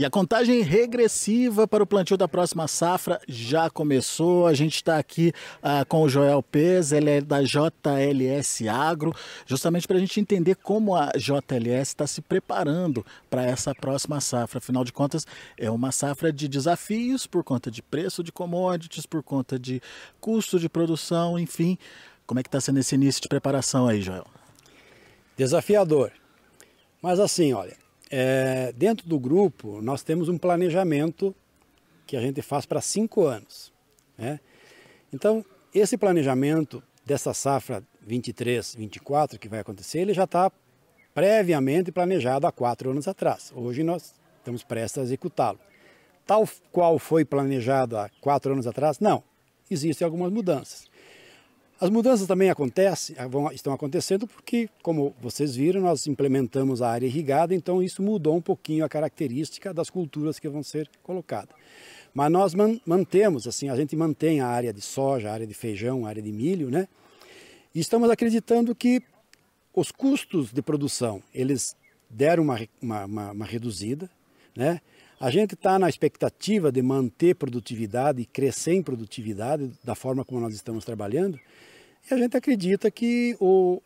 E a contagem regressiva para o plantio da próxima safra já começou. A gente está aqui uh, com o Joel Pez, ele é da JLS Agro, justamente para a gente entender como a JLS está se preparando para essa próxima safra. Afinal de contas, é uma safra de desafios por conta de preço de commodities, por conta de custo de produção, enfim. Como é que está sendo esse início de preparação aí, Joel? Desafiador. Mas assim, olha, é, dentro do grupo, nós temos um planejamento que a gente faz para cinco anos. Né? Então, esse planejamento dessa safra 23, 24 que vai acontecer, ele já está previamente planejado há quatro anos atrás. Hoje nós estamos prestes a executá-lo. Tal qual foi planejado há quatro anos atrás? Não. Existem algumas mudanças. As mudanças também acontecem, ah, vão, estão acontecendo porque, como vocês viram, nós implementamos a área irrigada, então isso mudou um pouquinho a característica das culturas que vão ser colocadas. Mas nós mantemos, assim, a gente mantém a área de soja, a área de feijão, a área de milho, né? E estamos acreditando que os custos de produção, eles deram uma, uma, uma, uma reduzida, né? A gente está na expectativa de manter produtividade e crescer em produtividade da forma como nós estamos trabalhando, e a gente acredita que o,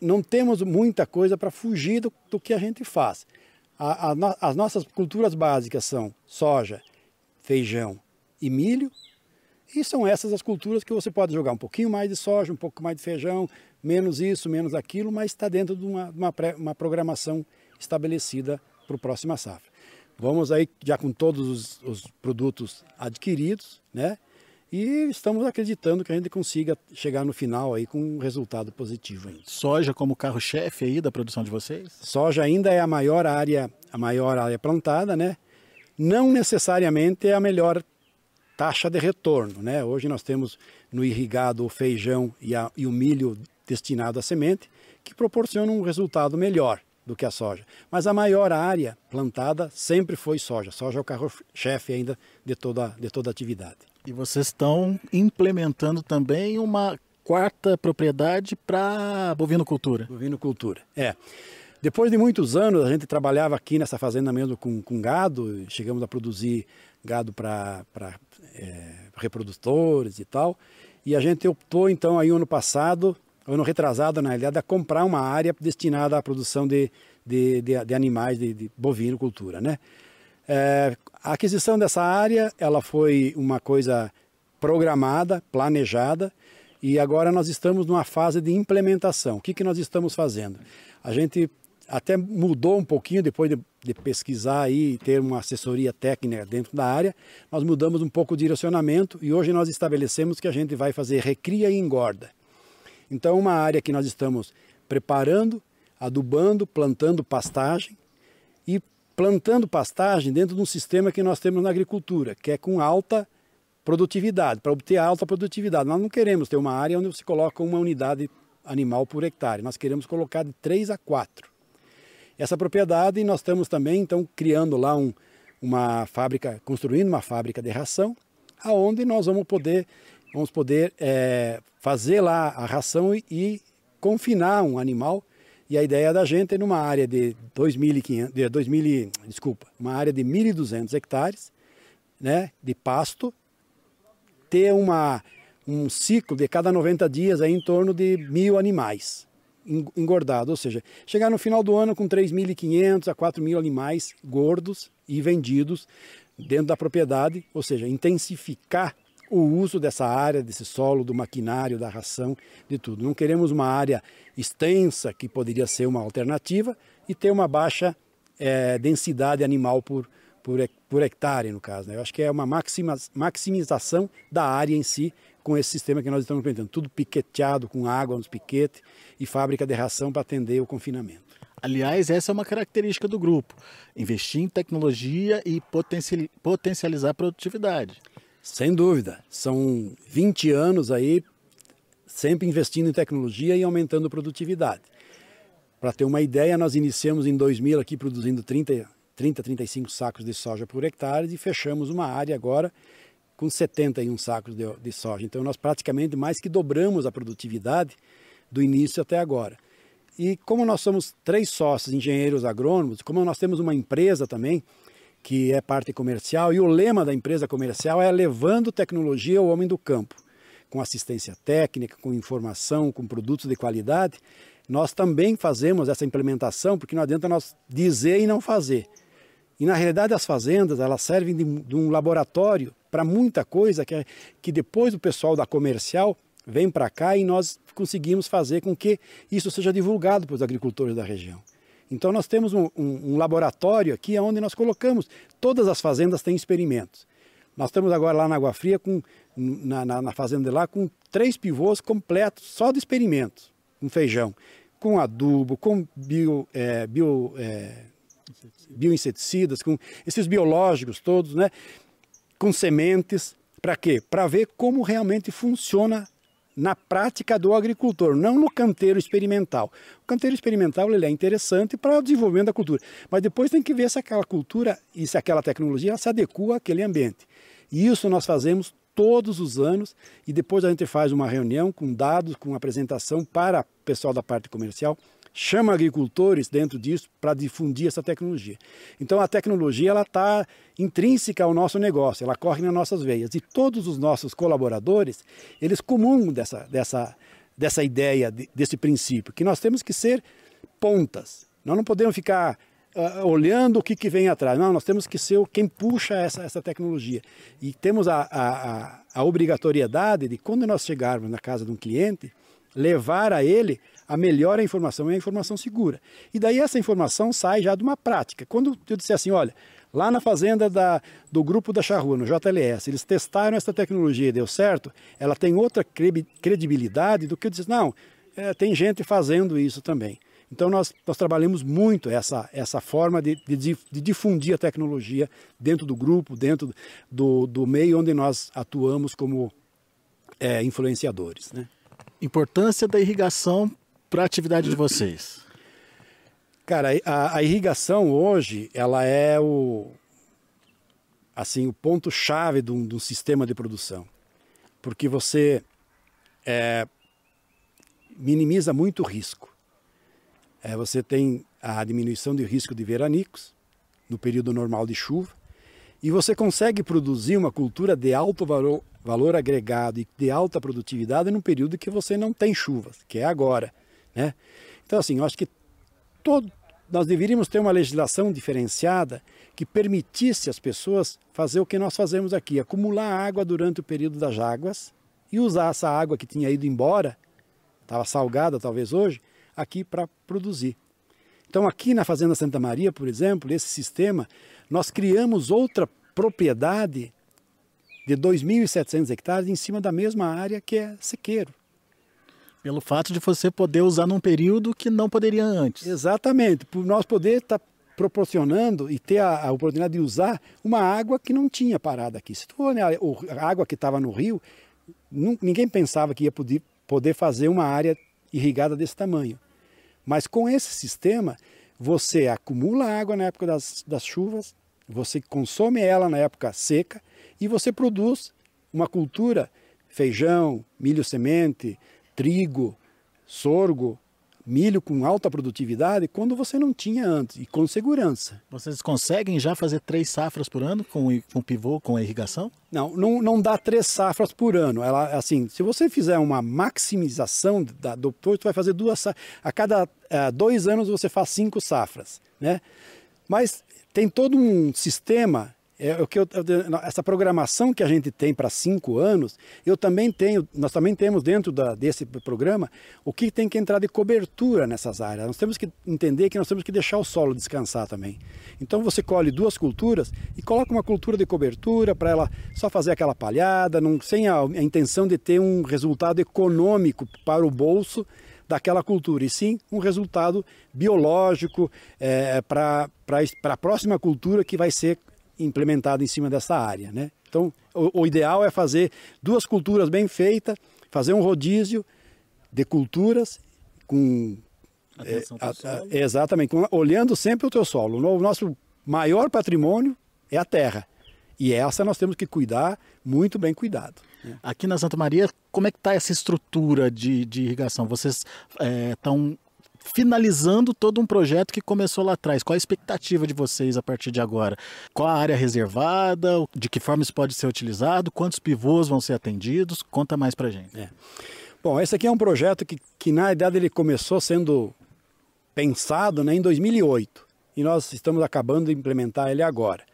não temos muita coisa para fugir do, do, que a gente faz. A, a, as nossas culturas básicas são soja, feijão e milho, e são essas as culturas que você pode jogar um pouquinho mais de soja, um pouco mais de feijão, menos isso, menos aquilo, mas está dentro de uma, uma, pré, uma programação estabelecida para o próximo safra. Vamos aí já com todos os, os produtos adquiridos, né? E estamos acreditando que a gente consiga chegar no final aí com um resultado positivo ainda. Soja como carro-chefe aí da produção de vocês? Soja ainda é a maior área, a maior área plantada, né? Não necessariamente é a melhor taxa de retorno, né? Hoje nós temos no irrigado o feijão e, a, e o milho destinado à semente, que proporcionam um resultado melhor do que a soja. Mas a maior área plantada sempre foi soja. Soja é o carro-chefe ainda de toda, de toda a atividade. E vocês estão implementando também uma quarta propriedade para bovinocultura. Bovinocultura, é. Depois de muitos anos, a gente trabalhava aqui nessa fazenda mesmo com, com gado, chegamos a produzir gado para é, reprodutores e tal. E a gente optou então aí ano passado, ano retrasado na realidade, a comprar uma área destinada à produção de, de, de, de animais de, de bovinocultura, né? É, a aquisição dessa área ela foi uma coisa programada, planejada, e agora nós estamos numa fase de implementação. O que, que nós estamos fazendo? A gente até mudou um pouquinho depois de, de pesquisar e ter uma assessoria técnica dentro da área, nós mudamos um pouco o direcionamento e hoje nós estabelecemos que a gente vai fazer recria e engorda. Então, uma área que nós estamos preparando, adubando, plantando pastagem e plantando pastagem dentro de um sistema que nós temos na agricultura, que é com alta produtividade, para obter alta produtividade. Nós não queremos ter uma área onde você coloca uma unidade animal por hectare, nós queremos colocar de 3 a 4. Essa propriedade nós estamos também então criando lá um, uma fábrica, construindo uma fábrica de ração, aonde nós vamos poder, vamos poder é, fazer lá a ração e, e confinar um animal e a ideia da gente é numa área de 2.500, de 2.000, desculpa, uma área de 1.200 hectares, né, de pasto, ter uma, um ciclo de cada 90 dias aí em torno de mil animais engordados, ou seja, chegar no final do ano com 3.500 a 4.000 animais gordos e vendidos dentro da propriedade, ou seja, intensificar o uso dessa área, desse solo, do maquinário, da ração, de tudo. Não queremos uma área extensa, que poderia ser uma alternativa, e ter uma baixa é, densidade animal por, por, por hectare, no caso. Né? Eu acho que é uma maxima, maximização da área em si, com esse sistema que nós estamos implementando. Tudo piqueteado, com água nos piquetes e fábrica de ração para atender o confinamento. Aliás, essa é uma característica do grupo: investir em tecnologia e potencializar a produtividade. Sem dúvida. São 20 anos aí sempre investindo em tecnologia e aumentando produtividade. Para ter uma ideia, nós iniciamos em 2000 aqui produzindo 30, 30, 35 sacos de soja por hectare e fechamos uma área agora com 71 sacos de, de soja. Então nós praticamente mais que dobramos a produtividade do início até agora. E como nós somos três sócios engenheiros agrônomos, como nós temos uma empresa também, que é parte comercial, e o lema da empresa comercial é levando tecnologia ao homem do campo, com assistência técnica, com informação, com produtos de qualidade. Nós também fazemos essa implementação, porque não adianta nós dizer e não fazer. E na realidade as fazendas elas servem de, de um laboratório para muita coisa que, é, que depois o pessoal da comercial vem para cá e nós conseguimos fazer com que isso seja divulgado para os agricultores da região. Então nós temos um, um, um laboratório aqui onde nós colocamos, todas as fazendas têm experimentos. Nós estamos agora lá na Água Fria, com, na, na, na fazenda de lá, com três pivôs completos, só de experimentos, com feijão, com adubo, com bio, é, bio, é, bioinseticidas, com esses biológicos todos, né? com sementes. Para quê? Para ver como realmente funciona na prática do agricultor, não no canteiro experimental. O canteiro experimental ele é interessante para o desenvolvimento da cultura, mas depois tem que ver se aquela cultura e se aquela tecnologia se adequa àquele ambiente. E isso nós fazemos todos os anos e depois a gente faz uma reunião com dados, com apresentação para o pessoal da parte comercial chama agricultores dentro disso para difundir essa tecnologia. Então a tecnologia ela está intrínseca ao nosso negócio, ela corre nas nossas veias e todos os nossos colaboradores eles comungam dessa dessa dessa ideia desse princípio que nós temos que ser pontas. Nós não podemos ficar uh, olhando o que, que vem atrás. Não, nós temos que ser quem puxa essa, essa tecnologia. E temos a, a, a obrigatoriedade de, quando nós chegarmos na casa de um cliente, levar a ele a melhor informação é a informação segura. E daí essa informação sai já de uma prática. Quando eu disser assim, olha, lá na fazenda da, do grupo da Charrua, no JLS, eles testaram essa tecnologia e deu certo, ela tem outra credibilidade do que eu dizer, não, é, tem gente fazendo isso também. Então nós, nós trabalhamos muito essa, essa forma de, de, de difundir a tecnologia dentro do grupo, dentro do, do meio onde nós atuamos como é, influenciadores. Né? Importância da irrigação para a atividade de vocês? Cara, a, a, irrigação hoje, ela é o assim o ponto chave do, do sistema de produção, porque você é, minimiza muito o risco. É, você tem a diminuição de risco de veranicos no período normal de chuva e você consegue produzir uma cultura de alto valor, valor agregado e de alta produtividade num período que você não tem chuvas, que é agora. Né? Então, assim, eu acho que todo, nós deveríamos ter uma legislação diferenciada que permitisse às pessoas fazer o que nós fazemos aqui, acumular água durante o período das águas e usar essa água que tinha ido embora, estava salgada talvez hoje, aqui para produzir. Então aqui na Fazenda Santa Maria, por exemplo, esse sistema, nós criamos outra propriedade de 2.700 hectares em cima da mesma área que é sequeiro. Pelo fato de você poder usar num período que não poderia antes. Exatamente, por nós poder estar tá proporcionando e ter a, a, oportunidade de usar uma água que não tinha parado aqui. Se tu olhar a água que estava no rio, ninguém pensava que ia poder, poder fazer uma área irrigada desse tamanho. Mas com esse sistema, você acumula água na época das, das chuvas, você consome ela na época seca e você produz uma cultura, feijão, milho semente, trigo, sorgo, milho com alta produtividade quando você não tinha antes e com segurança. Vocês conseguem já fazer três safras por ano com, com pivô, com irrigação? Não, não, não dá três safras por ano. Ela, assim, se você fizer uma maximização da, do você vai fazer duas a cada uh, dois anos você faz cinco safras, né? Mas tem todo um sistema é o que eu, essa programação que a gente tem para cinco anos, eu também tenho, nós também temos dentro da, desse programa o que tem que entrar de cobertura nessas áreas. Nós temos que entender que nós temos que deixar o solo descansar também. Então você colhe duas culturas e coloca uma cultura de cobertura para ela só fazer aquela palhada, não, sem a, a intenção de ter um resultado econômico para o bolso daquela cultura, e sim um resultado biológico é, para a próxima cultura que vai ser implementado em cima dessa área. Né? Então, o, o ideal é fazer duas culturas bem feitas, fazer um rodízio de culturas com é, a, a, exatamente, com, olhando sempre o teu solo. O nosso maior patrimônio é a terra. E essa nós temos que cuidar, muito bem cuidado. Né? Aqui na Santa Maria, como é que está essa estrutura de, de irrigação? Vocês estão é, finalizando todo um projeto que começou lá atrás. Qual a expectativa de vocês a partir de agora? Qual a área reservada? De que forma isso pode ser utilizado? Quantos pivôs vão ser atendidos? Conta mais para gente. É. Bom, esse aqui é um projeto que, que na verdade ele começou sendo pensado né, em 2008 e nós estamos acabando de implementar ele agora.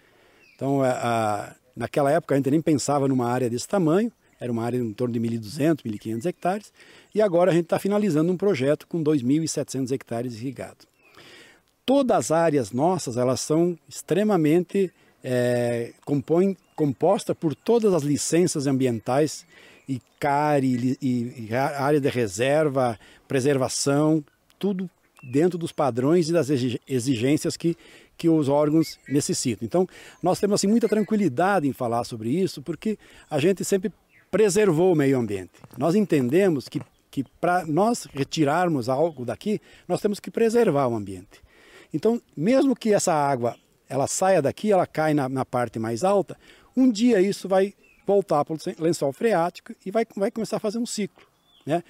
Então, a, a, naquela época a gente nem pensava numa área desse tamanho, era uma área em torno de 1.200, 1.500 hectares, e agora a gente está finalizando um projeto com 2.700 hectares irrigados. Todas as áreas nossas, elas são extremamente é, compõem, composta por todas as licenças ambientais, e CARI, e, e área de reserva, preservação, tudo dentro dos padrões e das exigências que, que os órgãos necessitam. Então, nós temos assim, muita tranquilidade em falar sobre isso, porque a gente sempre preservou o meio ambiente. Nós entendemos que, que para nós retirarmos algo daqui, nós temos que preservar o ambiente. Então, mesmo que essa água ela saia daqui, ela cai na, na parte mais alta, um dia isso vai voltar para o lençol freático e vai, vai começar a fazer um ciclo. Né?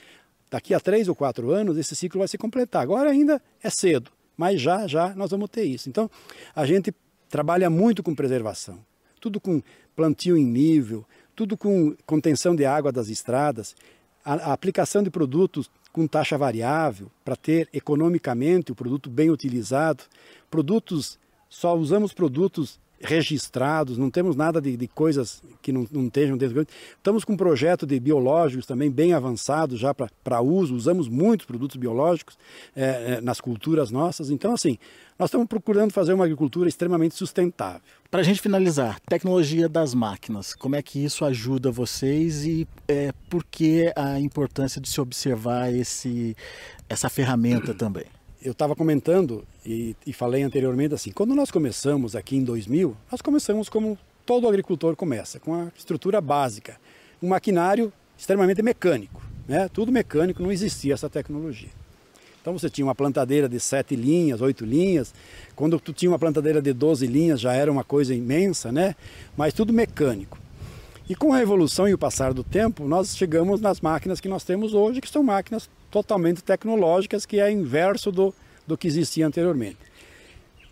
Daqui a três ou quatro anos, esse ciclo vai se completar. Agora ainda é cedo, mas já, já nós vamos ter isso. Então, a gente trabalha muito com preservação, tudo com plantio em nível, tudo com contenção de água das estradas, a, a aplicação de produtos com taxa variável para ter economicamente o produto bem utilizado, produtos só usamos produtos registrados, não temos nada de, de coisas que não, não estejam dentro. Estamos com um projeto de biológicos também bem avançado já para uso, usamos muitos produtos biológicos é, é, nas culturas nossas. Então, assim, nós estamos procurando fazer uma agricultura extremamente sustentável. Para a gente finalizar, tecnologia das máquinas, como é que isso ajuda vocês e é, por que a importância de se observar esse, essa ferramenta também? Eu estava comentando e, e, falei anteriormente assim, quando nós começamos aqui em 2000, nós começamos como todo agricultor começa, com a estrutura básica, um maquinário extremamente mecânico, né? tudo mecânico, não existia essa tecnologia. Então você tinha uma plantadeira de sete linhas, oito linhas, quando tu tinha uma plantadeira de 12 linhas já era uma coisa imensa, né? mas tudo mecânico. E com a evolução e o passar do tempo, nós chegamos nas máquinas que nós temos hoje, que são máquinas totalmente tecnológicas, que é inverso do, do que existia anteriormente.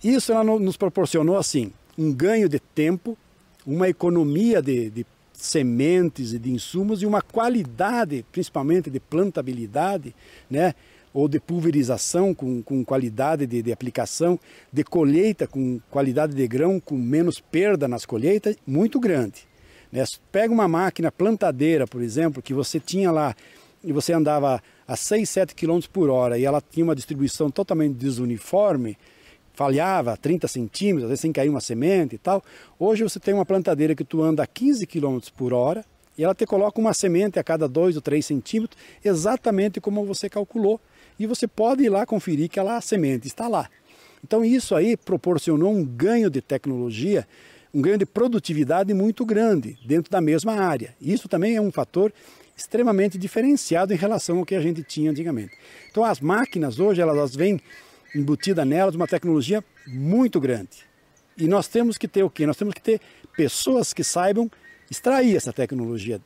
Isso nos proporcionou assim um ganho de tempo, uma economia de, de sementes e de insumos e uma qualidade, principalmente de plantabilidade, né? ou de pulverização com, com qualidade de, de, aplicação, de colheita com qualidade de grão, com menos perda nas colheitas, muito grande. Né? Pega uma máquina plantadeira, por exemplo, que você tinha lá e você andava a 6, 7 km por hora e ela tinha uma distribuição totalmente desuniforme, falhava 30 centímetros, às vezes sem cair uma semente e tal. Hoje você tem uma plantadeira que tu anda a 15 km por hora e ela te coloca uma semente a cada 2 ou 3 centímetros, exatamente como você calculou. E você pode ir lá conferir que ela, a semente está lá. Então isso aí proporcionou um ganho de tecnologia, um ganho de produtividade muito grande dentro da mesma área. Isso também é um fator extremamente diferenciado em relação ao que a gente tinha antigamente. Então as máquinas hoje elas vêm embutida nelas uma tecnologia muito grande. E nós temos que ter o quê? Nós temos que ter pessoas que saibam extrair essa tecnologia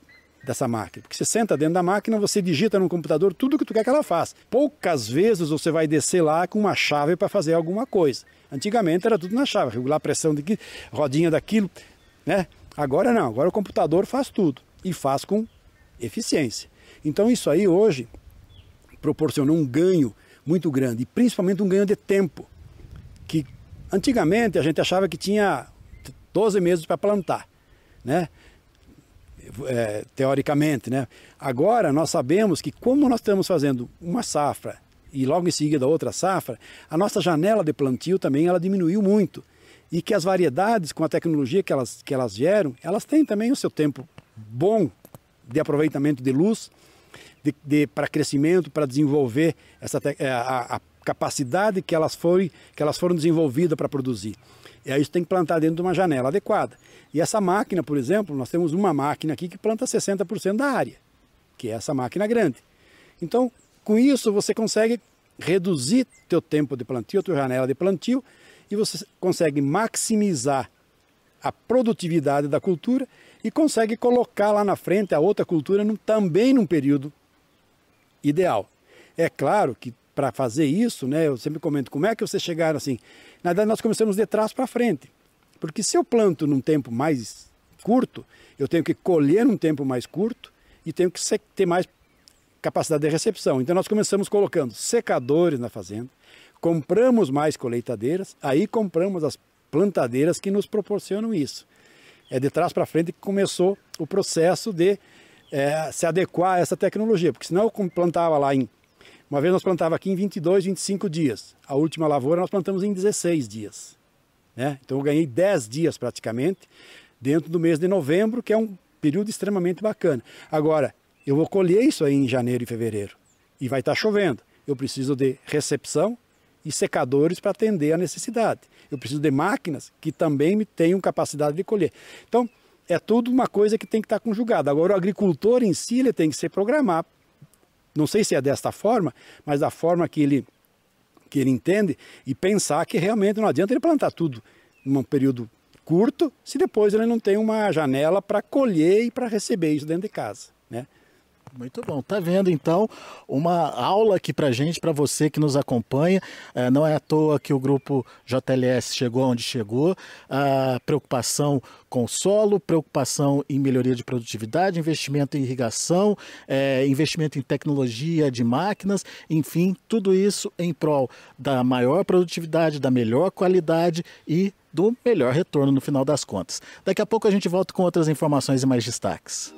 dessa máquina. Porque você senta dentro da máquina, você digita no computador tudo o que tu quer que ela faça. Poucas vezes você vai descer lá com uma chave para fazer alguma coisa. Antigamente era tudo na chave, regular a pressão daqui, rodinha daquilo, né? Agora não, agora o computador faz tudo e faz com eficiência. Então isso aí hoje proporcionou um ganho muito grande, e principalmente um ganho de tempo, que antigamente a gente achava que tinha 12 meses para plantar, né? É, teoricamente, né? Agora nós sabemos que como nós estamos fazendo uma safra e logo em seguida outra safra, a nossa janela de plantio também ela diminuiu muito e que as variedades com a tecnologia que elas que elas geram, elas têm também o seu tempo bom de aproveitamento de luz, de, de para crescimento, para desenvolver essa, é, a, a, capacidade que elas, foi, que elas foram desenvolvidas para produzir. E aí isso tem que plantar dentro de uma janela adequada. E essa máquina, por exemplo, nós temos uma máquina aqui que planta 60% da área, que é essa máquina grande. Então, com isso você consegue reduzir teu tempo de plantio, tua janela de plantio, e você consegue maximizar a produtividade da cultura e consegue colocar lá na frente a outra cultura também num período ideal. É claro que para fazer isso, né, eu sempre comento, como é que vocês chegaram assim? Na verdade, nós começamos de trás para frente. Porque se eu planto num tempo mais curto, eu tenho que colher num tempo mais curto e tenho que ter mais capacidade de recepção. Então nós começamos colocando secadores na fazenda, compramos mais colheitadeiras, aí compramos as plantadeiras que nos proporcionam isso. É de trás para frente que começou o processo de é, se adequar a essa tecnologia, porque senão eu plantava lá em. Uma vez nós plantava aqui em 22, 25 dias. A última lavoura nós plantamos em 16 dias. Né? Então eu ganhei 10 dias praticamente dentro do mês de novembro, que é um período extremamente bacana. Agora, eu vou colher isso aí em janeiro e fevereiro e vai estar chovendo. Eu preciso de recepção e secadores para atender a necessidade. Eu preciso de máquinas que também tenham capacidade de colher. Então, é tudo uma coisa que tem que estar conjugada. Agora, o agricultor em si ele tem que se programar. Não sei se é desta forma, mas da forma que ele, que ele entende e pensar que realmente não adianta ele plantar tudo num período curto se depois ele não tem uma janela para colher e para receber isso dentro de casa. Né? Muito bom. Tá vendo então uma aula aqui para gente, para você que nos acompanha. É, não é à toa que o grupo JLS chegou onde chegou. A preocupação com solo, preocupação em melhoria de produtividade, investimento em irrigação, é, investimento em tecnologia de máquinas, enfim, tudo isso em prol da maior produtividade, da melhor qualidade e do melhor retorno no final das contas. Daqui a pouco a gente volta com outras informações e mais destaques.